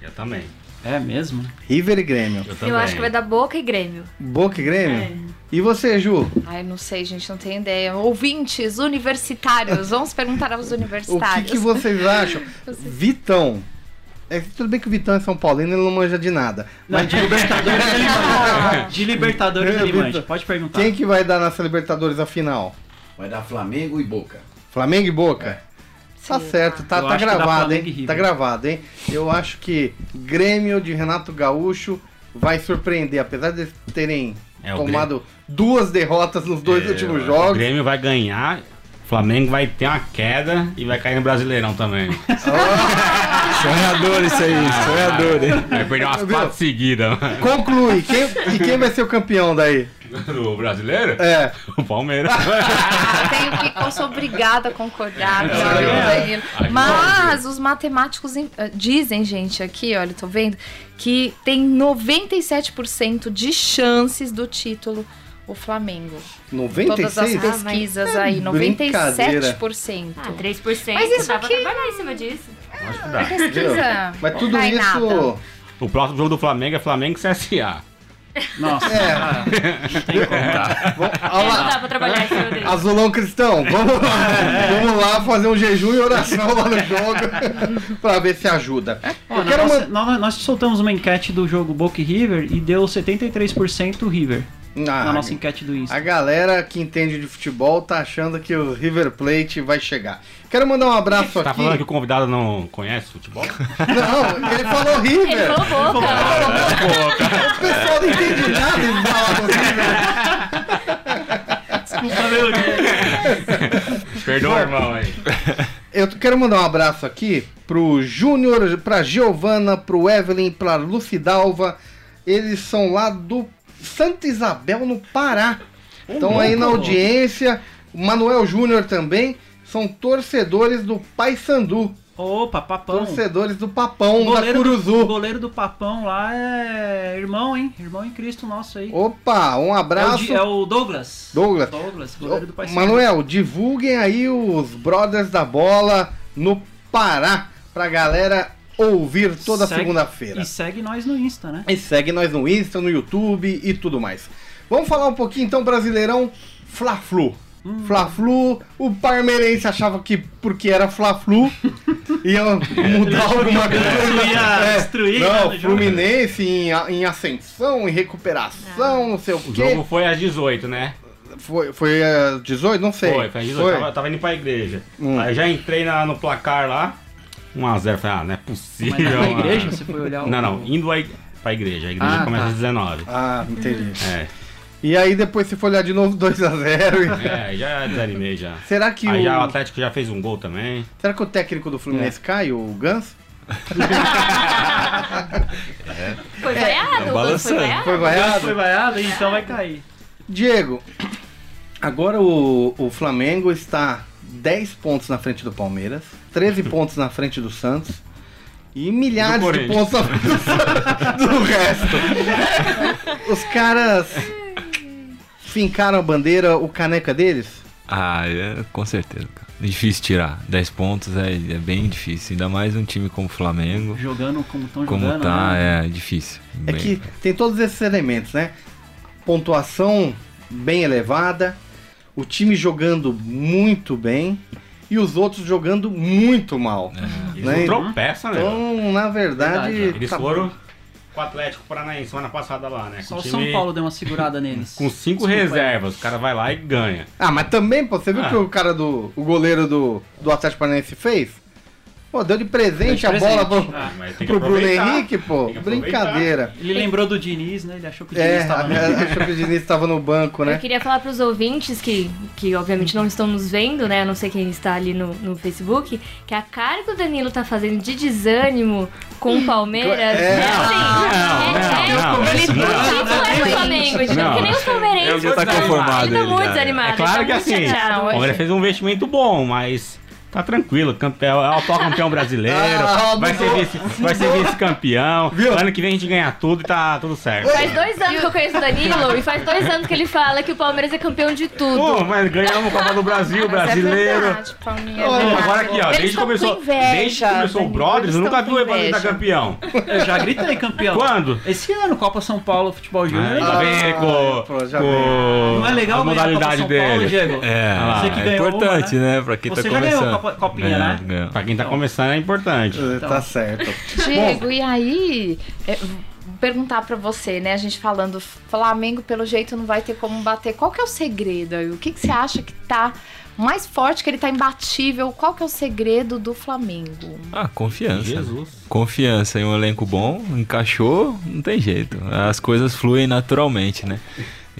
Eu também. É mesmo? River e Grêmio. Eu também. Eu acho que vai dar Boca e Grêmio. Boca e Grêmio? E você, Ju? Ai, não sei, gente, não tenho ideia. Ouvintes universitários, vamos perguntar aos O que, universitários. que vocês acham? [LAUGHS] Vitão. É, tudo bem que o Vitão é São Paulino, ele não manja de nada. Não, Mas de Libertadores ele [LAUGHS] manja. De Libertadores É, ele manja. Pode perguntar. quem que vai dar nessa Libertadores a final? Vai dar Flamengo e Boca. Flamengo e Boca? Tá certo, tá, tá gravado, hein? River. Tá gravado, hein? Eu acho que Grêmio de Renato Gaúcho vai surpreender, apesar de eles terem É, o tomado duas derrotas nos dois É, últimos O jogos. Grêmio vai ganhar, o Flamengo vai ter uma queda e vai cair no Brasileirão também. [LAUGHS] [LAUGHS] Sonhador isso aí, sonhador, hein? Vai perder umas quatro seguidas. Conclui, quem, e quem vai ser o campeão daí? Do brasileiro? É. [LAUGHS] O Palmeiras. [LAUGHS] Eu tenho que, eu sou obrigada a concordar com o Danilo. Mas os matemáticos em- eh, dizem, gente, aqui, olha, tô vendo, que tem 97% de chances do título o Flamengo. 96? Todas as Ah, mas- pesquisas aí, brincadeira. 97%. Ah, 3%. Mas isso dá pra aqui- trabalhar em cima disso. Acho que dá. Pesquisa. Mas tudo isso. nada. O próximo jogo do Flamengo é Flamengo CSA. Nossa, É. ah, não tem como. Vamos, É, olha não lá. dá pra trabalhar em cima dele. Azulão Cristão, vamos lá, [LAUGHS] vamos lá fazer um jejum e oração lá no jogo [LAUGHS] pra ver se ajuda. Ó, na quero nossa- man- nós, nós soltamos uma enquete do jogo Boca e River e deu 73% River Ah, na nossa enquete do Insta. A galera que entende de futebol tá achando que o River Plate vai chegar. Quero mandar um abraço Tá aqui. falando que o convidado não conhece futebol? [LAUGHS] Não, ele falou River. Ele falou boca. O pessoal não entende nada de falar do River. [LAUGHS] Perdoa, irmão aí. Eu quero mandar um abraço aqui pro Júnior, pra Giovana, pro Evelyn, pra Lucidalva. Eles são lá do Santa Isabel, no Pará. Estão aí na audiência. O Manuel Júnior também. São torcedores do Paysandu. Opa, papão. Torcedores do Papão, O da goleiro, do, o Curuzu. goleiro do papão lá é irmão, hein? Irmão em Cristo nosso aí. Opa, um é, o, abraço. É o Douglas. Douglas. Douglas, goleiro do Pai Manuel, divulguem aí os Brothers da Bola no Pará pra galera ouvir toda segunda-feira. E segue nós no Insta, né? E segue nós no Insta, no YouTube e tudo mais. Vamos falar um pouquinho então, Brasileirão Fla-Flu. Hum. Fla-Flu, o parmeirense achava que porque era Fla-Flu [LAUGHS] ia mudar alguma coisa. Ia destruir, né, Não, jogo. Fluminense em, em ascensão, em recuperação, não sei o O quê. jogo foi às 18, né? Foi, foi eh, 18? Não sei. Foi, foi às 18. Tava, tava indo pra igreja. Hum. Aí já entrei na- no placar lá. 1x0. Falei, ah, não é possível. Mas na igreja você foi olhar o... Não, não, indo a, ig- pra igreja. A igreja Ah, começa tá. às 19. Ah, entendi. É, E aí depois se for olhar de novo 2x0. [LAUGHS] é, já desanimei já. Será que Aí o. já o Atlético já fez um gol também. Será que o técnico do Fluminense cai, o Gans? [LAUGHS] Foi vaiado, o foi balançando. vaiado. Foi Foi vaiado? vaiado, então vai cair. Diego, agora o, o Flamengo está 10 pontos na frente do Palmeiras, 13 [LAUGHS] pontos na frente do Santos e milhares de pontos na frente do, Santos- [LAUGHS] do resto. Os caras fincaram a bandeira, o caneca deles? Ah, é, com certeza, cara. Difícil tirar. 10 pontos é, é bem difícil. Ainda mais um time como o Flamengo. Jogando como estão Como jogando, tá, né? é difícil. É Bem- que tem todos esses elementos, né? Pontuação bem elevada, o time jogando muito bem e os outros jogando muito mal. Eles Né? tropeçam, né? Então, na verdade. Verdade, Eles tá- foram com o Atlético Paranaense semana passada lá, né? Só o time São Paulo deu uma segurada neles. [LAUGHS] Com cinco Desculpa aí. reservas. O cara vai lá e ganha. Ah, mas também, pô, você viu o Ah. que o cara do. O goleiro do, do Atlético Paranaense fez? Pô, deu de presente Deu de a bola presente. pro, Ah, que pro Bruno. Henrique, pô. Que. Brincadeira. Ele lembrou do Diniz, né? Ele achou que o É, Diniz estava no... achou que o Diniz estava no banco, Eu né? queria falar para os ouvintes que, que obviamente não estão nos vendo, né? A não sei quem está ali no, no Facebook, que a cara que o Danilo tá fazendo de desânimo com o Palmeiras. É. assim, Não, é- não, não, Ele não. não é o Flamengo, gente, Não. porque nem os palmeirenses. Ele já tá conformado, Ele tá muito já. desanimado. É claro ele que tá assim, o. Palmeiras fez um investimento bom, mas tá tranquilo. Campeão, é o atual campeão brasileiro. Ah, vai, ser vice, vai ser vice-campeão. Ano que vem a gente ganha tudo e tá tudo certo. Faz dois anos que eu conheço o Danilo e faz dois anos que ele fala que o Palmeiras é campeão de tudo. Pô, mas ganhamos o Copa do Brasil, Mas é brasileiro. verdade, é verdade. Agora aqui, ó, desde que começou, com inveja, desde que começou o Brothers, eu nunca vi o dar inveja. campeão. Eu já gritei campeão. Quando? Esse ano, Copa São Paulo Futebol Júnior. Já vem com, pô, já com Não é legal a a modalidade São Paulo, dele. Diego? É, Ah, Você que é importante, uma, né? Pra quem Você tá começando. Copa- copinha, É, né? ganhou. Pra quem tá começando é importante. É, Tá certo. Diego, e aí, é, perguntar pra você, né? A gente falando, Flamengo pelo jeito não vai ter como bater. Qual que é o segredo aí? O que, que você acha que tá mais forte, que ele tá imbatível. Qual que é o segredo do Flamengo? Ah, confiança. Jesus. Confiança em um elenco bom, encaixou, não tem jeito. As coisas fluem naturalmente, né?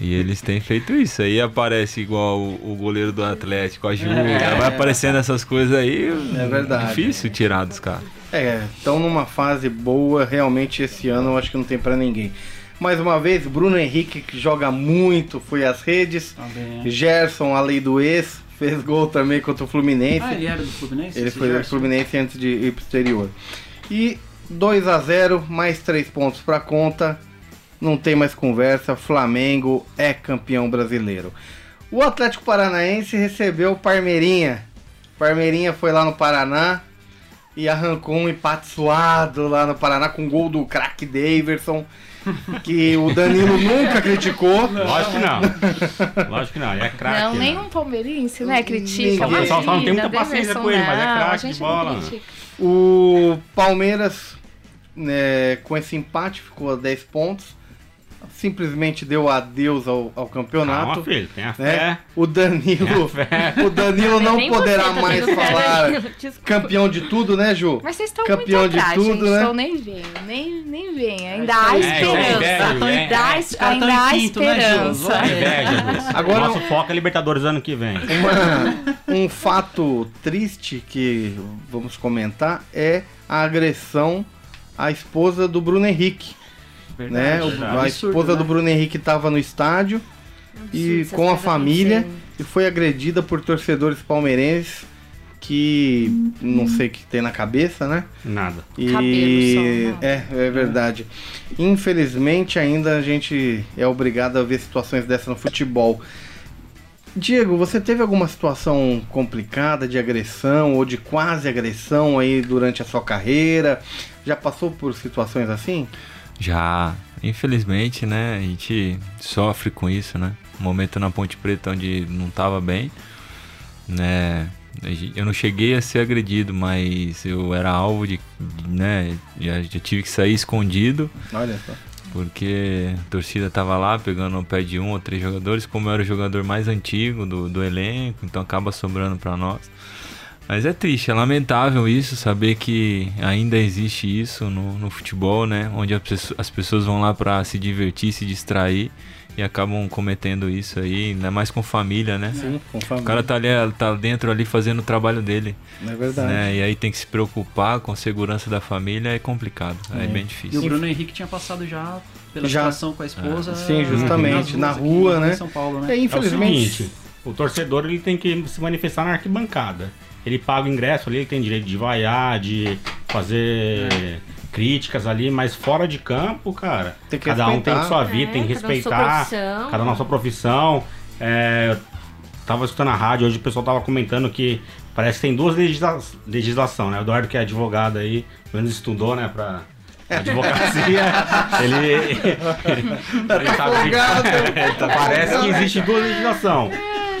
E eles têm feito isso. Aí aparece igual o, o goleiro do Atlético, a Júlia. Vai aparecendo essas coisas aí. É verdade. Difícil tirar dos caras. É, estão numa fase boa, realmente esse ano eu acho que não tem pra ninguém. Mais uma vez, Bruno Henrique, que joga muito, foi às redes. Também. Gerson, a lei do ex, fez gol também contra o Fluminense. Ah, ele era do Fluminense? Ele foi do Gerson? Fluminense antes de ir pro exterior. E 2 a 0 mais 3 pontos pra conta. Não tem mais conversa. Flamengo é campeão brasileiro. O Atlético Paranaense recebeu o Parmeirinha. Parmeirinha foi lá no Paraná e arrancou um empate suado lá no Paraná com gol do craque Daverson. [LAUGHS] Que o Danilo nunca criticou. Lógico que não. [LAUGHS] Lógico que não. Ele é craque. não, né? nenhum palmeirense, né? Critica. Imagina, Só- só não tem muita paciência Daverson, com ele, mas é craque de bola. O Palmeiras, né, com esse empate, ficou a 10 pontos. Simplesmente deu adeus ao, ao campeonato. Calma, filho. Tem a né? fé. O Danilo, Tem a fé. o Danilo não Nem poderá você tá mais falar. Desculpa. campeão de tudo, né, Ju? Mas vocês estão Campeão muito de atrás, tudo, gente, né? Então nem vem, nem, nem vem. Ainda há É, esperança. é. Ainda há, Os caras tão ainda há né, esperança. Gus. [LAUGHS] Agora- Nosso foco é Libertadores ano que vem. Uma- um fato triste que vamos comentar é a agressão à esposa do Bruno Henrique. Né? Verdade. A Absurdo, esposa né? do Bruno Henrique estava no estádio e com a família e foi agredida por torcedores palmeirenses que não sei o que tem na cabeça, né? Nada. E Cabelo só, é, é verdade. Infelizmente ainda a gente é obrigado a ver situações dessas no futebol. Diego, você teve alguma situação complicada de agressão ou de quase agressão aí durante a sua carreira? Já passou por situações assim? Já, infelizmente, né, a gente sofre com isso, né? Um momento na Ponte Preta onde não tava bem, né? Eu não cheguei a ser agredido, mas eu era alvo de, né? Já, já tive que sair escondido, Olha só. porque a torcida tava lá pegando o pé de um ou três jogadores, como eu era o jogador mais antigo do, do elenco, então acaba sobrando para nós. Mas é triste, é lamentável isso, saber que ainda existe isso no, no futebol, né? Onde as pesso- as pessoas vão lá para se divertir, se distrair e acabam cometendo isso aí, ainda mais com família, né? Sim, com família. O cara tá, ali, tá dentro ali fazendo o trabalho dele, É verdade. né? E aí tem que se preocupar com a segurança da família, é complicado, é, É. bem E o difícil. Bruno Henrique tinha passado já pela Já. situação com a esposa. Sim, justamente, na ruas aqui rua, em né? São Paulo, É, né? infelizmente. É o seguinte, o torcedor ele tem que se manifestar na arquibancada. Ele paga o ingresso ali, ele tem direito de vaiar, de fazer críticas ali, mas fora de campo, cara, Tem que cada um tem sua vida, É, tem que cada sua respeitar, profissão. cada um na sua profissão. É, tava escutando a rádio, hoje o pessoal tava comentando que parece que tem duas legisla legislação, né? O Eduardo que é advogado aí, pelo menos estudou, né, pra advocacia, [LAUGHS] ele, ele sabe que- folgado. [LAUGHS] É, tá- parece que existe duas legislação.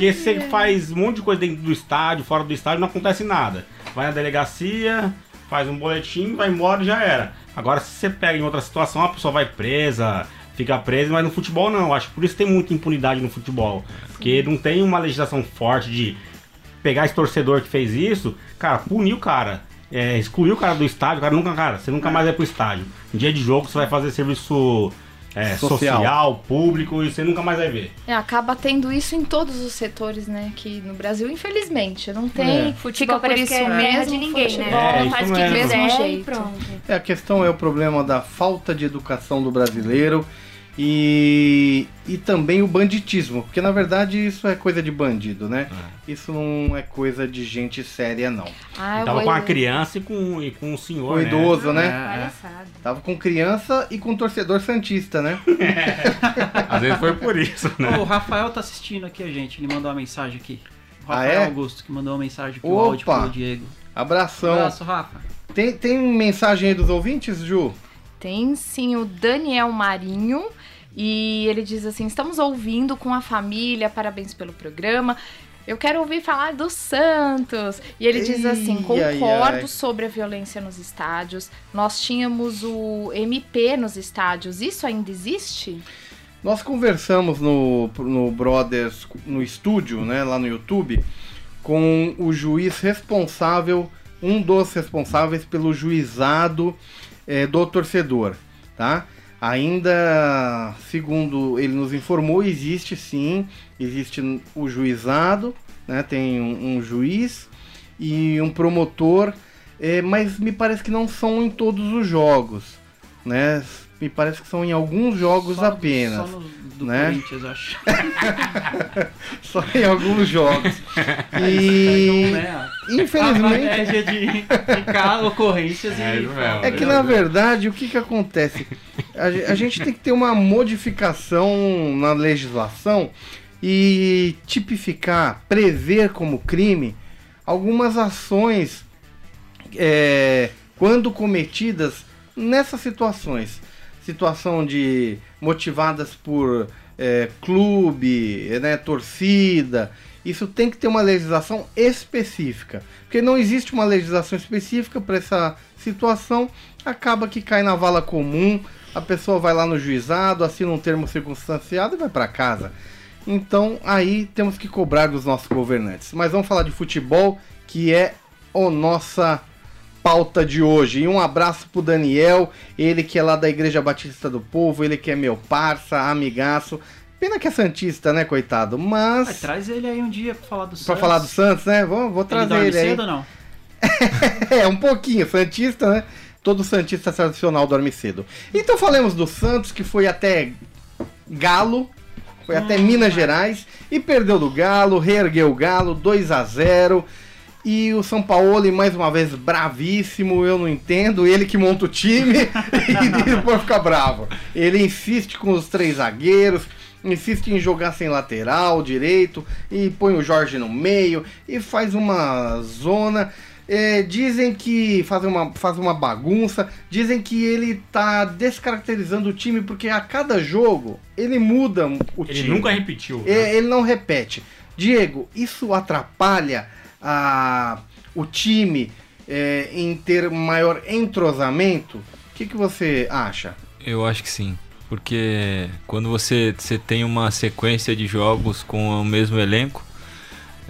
Que você faz um monte de coisa dentro do estádio, fora do estádio, não acontece nada. Vai na delegacia, faz um boletim, vai embora e já era. Agora, se você pega em outra situação, a pessoa vai presa, fica presa, mas no futebol não. Acho que por isso tem muita impunidade no futebol. Porque não tem uma legislação forte de pegar esse torcedor que fez isso, cara, punir o cara. É, excluir o cara do estádio, o cara nunca, cara, você nunca mais vai pro estádio. Em dia de jogo você vai fazer serviço é, Social. social. público, e você nunca mais vai ver. É, acaba tendo isso em todos os setores, né? Que no Brasil, infelizmente, não tem. É. Futebol Fica por isso que é mesmo. de ninguém, né? futebol É, isso Faz o que mesmo. jeito. pronto. É, a questão é o problema da falta de educação do brasileiro e, e também o banditismo, porque na verdade isso é coisa de bandido, né? Isso não é coisa de gente séria, não. Ah, eu Tava vou- com a criança e com, e com o senhor, O né? idoso, né? Palhaçada. Tava com criança e com torcedor santista, né? [LAUGHS] Às vezes foi por isso, né? O Rafael tá assistindo aqui a gente, ele mandou uma mensagem aqui. O Ah, Rafael é? Augusto, que mandou uma mensagem aqui, o Opa! áudio pro Diego. Abração. Abraço, Rafa. Tem, tem mensagem aí dos ouvintes, Ju? Tem sim o Daniel Marinho. E ele diz assim: estamos ouvindo com a família, parabéns pelo programa. Eu quero ouvir falar do Santos. E ele diz assim: ai, concordo ai. sobre a violência nos estádios. Nós tínhamos o MP nos estádios. Isso ainda existe? Nós conversamos no, no Brothers, no estúdio, né, lá no YouTube, com o juiz responsável, um dos responsáveis pelo juizado é, do torcedor, tá? Ainda, segundo ele nos informou, existe sim, existe o juizado, né? Tem um, um juiz e um promotor, é, mas me parece que não são em todos os jogos, né? Me parece que são em alguns jogos Só apenas. Só no, do né? Corinthians, acho. [LAUGHS] Só em alguns jogos. [LAUGHS] E né, a- infelizmente A média de, de ca- ocorrências e. É mesmo. É que na verdade o que, que acontece? A, a gente tem que ter uma modificação na legislação e tipificar, prever como crime algumas ações é, quando cometidas nessas situações. Situação de motivadas por é, clube, né, torcida. Isso tem que ter uma legislação específica. Porque não existe uma legislação específica para essa situação, acaba que cai na vala comum, a pessoa vai lá no juizado, assina um termo circunstanciado e vai para casa. Então aí temos que cobrar dos nossos governantes. Mas vamos falar de futebol, que é a nossa pauta de hoje. E um abraço pro Daniel, ele que é lá da Igreja Batista do Povo, ele que é meu parça, amigaço. Pena que é Santista, né, coitado? Ah, Mas. traz ele aí um dia pra falar do Pra Santos. falar do Santos, né? Vou, vou Ele trazer ele, aí. cedo ou não? [LAUGHS] É, um pouquinho, Santista, né? Todo Santista tradicional dorme cedo. Então falemos do Santos, que foi até Galo, foi até Minas Gerais e perdeu do Galo, reergueu o Galo, 2 a 0 E o São Paulo, mais uma vez, bravíssimo, eu não entendo. Ele que monta o time [LAUGHS] e depois fica bravo. Ele insiste com os três zagueiros, insiste em jogar sem lateral direito e põe o Jorge no meio e faz uma zona. É, dizem que faz uma, faz uma bagunça, dizem que ele tá descaracterizando o time porque a cada jogo ele muda o Ele time. nunca repetiu. né? É, ele não repete. Diego, isso atrapalha a, o time é, em ter maior entrosamento? O que, que você acha? Eu acho que sim. Porque quando você, você tem uma sequência de jogos com o mesmo elenco,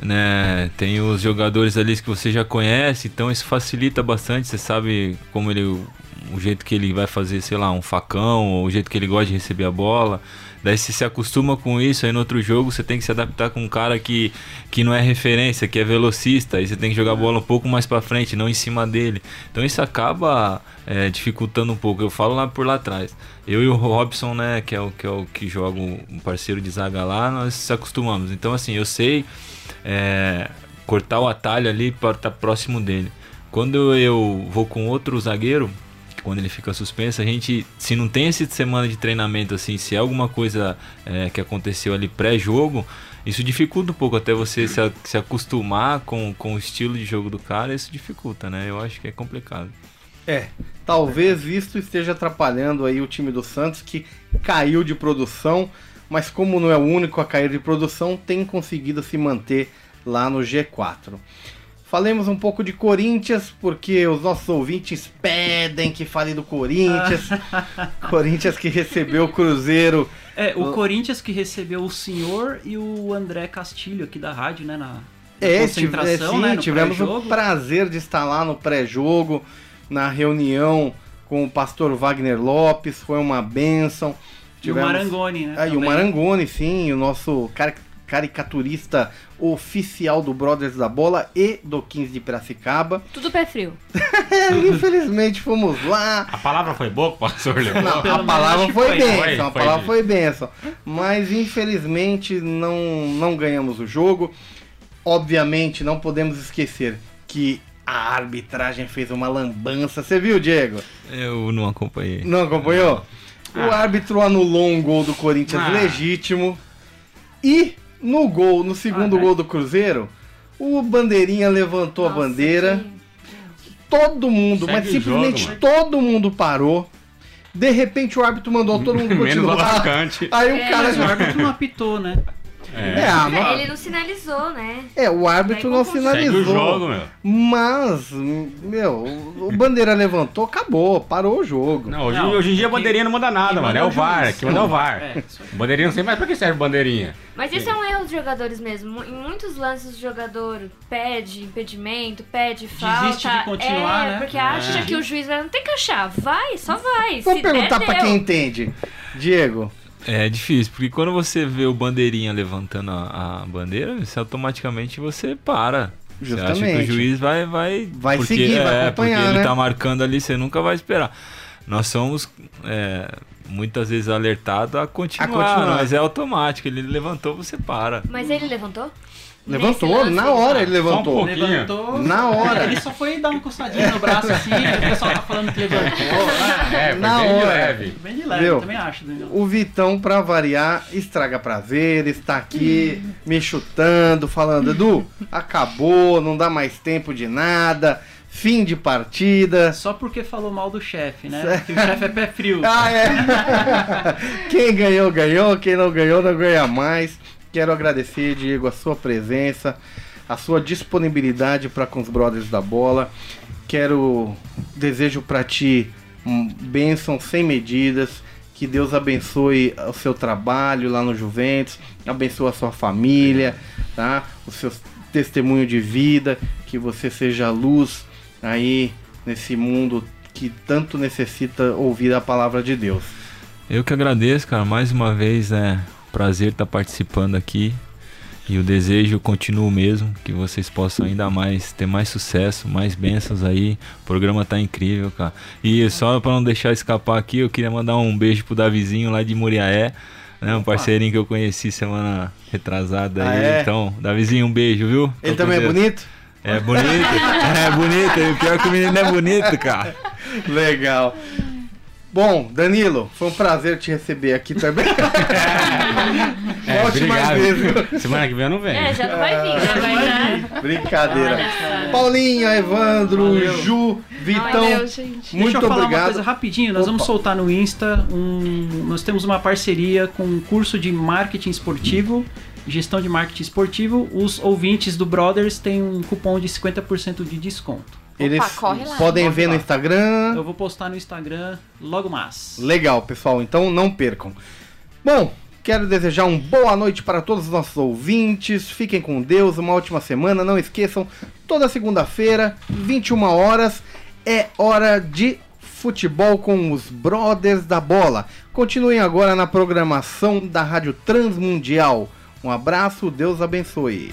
né? Tem os jogadores ali que você já conhece, então isso facilita bastante. Você sabe como ele. O jeito que ele vai fazer, sei lá, um facão, ou o jeito que ele gosta de receber a bola. Daí você se acostuma com isso, aí no outro jogo você tem que se adaptar com um cara que, que não é referência, que é velocista, aí você tem que jogar a bola um pouco mais pra frente, não em cima dele. Então isso acaba é, dificultando um pouco. Eu falo lá por lá atrás. Eu e o Robson, né, que é o que, é o que joga um parceiro de zaga lá, nós se acostumamos. Então assim, eu sei é, cortar o atalho ali para estar próximo dele. Quando eu vou com outro zagueiro, quando ele fica suspenso, a gente, se não tem esse semana de treinamento assim, se é alguma coisa é, que aconteceu ali pré-jogo, isso dificulta um pouco até você se, se acostumar com, com o estilo de jogo do cara, isso dificulta, né? Eu acho que é complicado. É, talvez isso esteja atrapalhando aí o time do Santos que caiu de produção, mas como não é o único a cair de produção, tem conseguido se manter lá no G4. Falemos um pouco de Corinthians, porque os nossos ouvintes pedem que fale do Corinthians. [LAUGHS] Corinthians que recebeu o Cruzeiro. É, o Corinthians que recebeu o senhor e o André Castilho aqui da rádio, né? Na, É, tive- é, concentração, sim, né? Tivemos o prazer de estar lá no pré-jogo, na reunião com o pastor Wagner Lopes, foi uma benção. E o Marangoni, né? Ah, e o. Marangoni, sim, o nosso cari- caricaturista oficial do Brothers da Bola e do 15 de Piracicaba. Tudo pé frio. É, [LAUGHS] infelizmente fomos lá. A palavra foi boa, pastor Leão? Não, Pelo a palavra foi foi. benção, Foi, a palavra foi benção. Mas infelizmente não, não ganhamos o jogo. Obviamente não podemos esquecer que a arbitragem fez uma lambança. Você viu, Diego? Eu não acompanhei. Não acompanhou? O árbitro anulou um gol do Corinthians Ah. legítimo. E no gol, no segundo Ah, é? gol do Cruzeiro, o Bandeirinha levantou a Nossa, bandeira. que- Todo mundo, Segue mas simplesmente jogo, todo mundo parou. De repente o árbitro mandou todo mundo [LAUGHS] Menos o continuar. atacante. Aí o É, cara Mas o árbitro não apitou, né? É, a no- É, ele não sinalizou, né? é, o árbitro não sinalizou. Segue o jogo, meu. Mas, meu, o bandeira levantou, acabou, parou o jogo. Não, hoje, Não, hoje em dia a bandeirinha não manda nada, mano. É o é o VAR, que manda é o VAR. É, isso. Bandeirinha não sei mais pra que serve bandeirinha. Mas esse é um erro dos jogadores mesmo. Em muitos lances o jogador pede impedimento, pede falta. Desiste de continuar, é, né? Porque É. acha que o juiz vai, não tem que achar. Vai, só vai. Vou Se perguntar der, pra deu. quem entende. Diego, É difícil, porque quando você vê o bandeirinha levantando a, a bandeira, você automaticamente você para. Você acha que Justamente. o juiz vai vai Vai porque, seguir, vai é, acompanhar, porque ele né? tá marcando ali, você nunca vai esperar. Nós somos é, muitas vezes alertados a continuar, A continuar. mas é automático. Ele levantou, você para. Mas ele levantou? Levantou, na hora ele Só um levantou. pouquinho. Levantou. Na hora. Ele só foi dar uma coçadinha no braço assim, o pessoal tá falando que levantou. [LAUGHS] Ah, É, Na bem de hora. leve. bem de leve, Meu. também acho, Daniel. O Vitão, pra variar, estraga prazer, está aqui me chutando, falando, Edu, acabou, não dá mais tempo de nada, fim de partida. Só porque falou mal do chefe, né? Que o chefe é pé frio. [LAUGHS] Ah, é. [LAUGHS] quem ganhou, ganhou, quem não ganhou, não ganha mais. Quero agradecer, Diego, a sua presença, a sua disponibilidade para com os brothers da bola. Quero, desejo para ti um bênção sem medidas. Que Deus abençoe o seu trabalho lá no Juventus, abençoe a sua família, tá? O seu testemunho de vida, que você seja luz aí nesse mundo que tanto necessita ouvir a palavra de Deus. Eu que agradeço, cara. Mais uma vez, é prazer estar participando aqui. E o desejo continua o mesmo, que vocês possam ainda mais ter mais sucesso, mais bênçãos aí. O programa tá incrível, cara. E só para não deixar escapar aqui, eu queria mandar um beijo pro Davizinho lá de Muriaé, né? Um parceirinho que eu conheci semana retrasada Ah, aí. é? Então, Davizinho, um beijo, viu? Ele Tô também é Deus. bonito? É bonito, [LAUGHS] é bonito. O pior é que o menino é bonito, cara. Legal. Bom, Danilo, foi um prazer te receber aqui também. [LAUGHS] É, Volte mais obrigado. vezes. Semana que vem eu não venho. É, já não vai vir, já vai dar. Brincadeira. Olha só. Paulinha, Evandro, Valeu. Ju, Vitão, Valeu, gente. muito Deixa eu falar uma obrigado. coisa rapidinho, nós vamos Opa. soltar no Insta um. Nós temos uma parceria com um curso de marketing esportivo, gestão de marketing esportivo. Os ouvintes do Brothers têm um cupom de 50% de desconto. Eles corre lá. podem Corre ver no lá. Instagram. Eu vou postar no Instagram logo mais. Legal, pessoal. Então não percam. Bom, quero desejar uma boa noite para todos os nossos ouvintes. Fiquem com Deus, uma ótima semana. Não esqueçam, toda segunda-feira, 21 horas, é hora de futebol com os Brothers da Bola. Continuem agora na programação da Rádio Transmundial. Um abraço, Deus abençoe.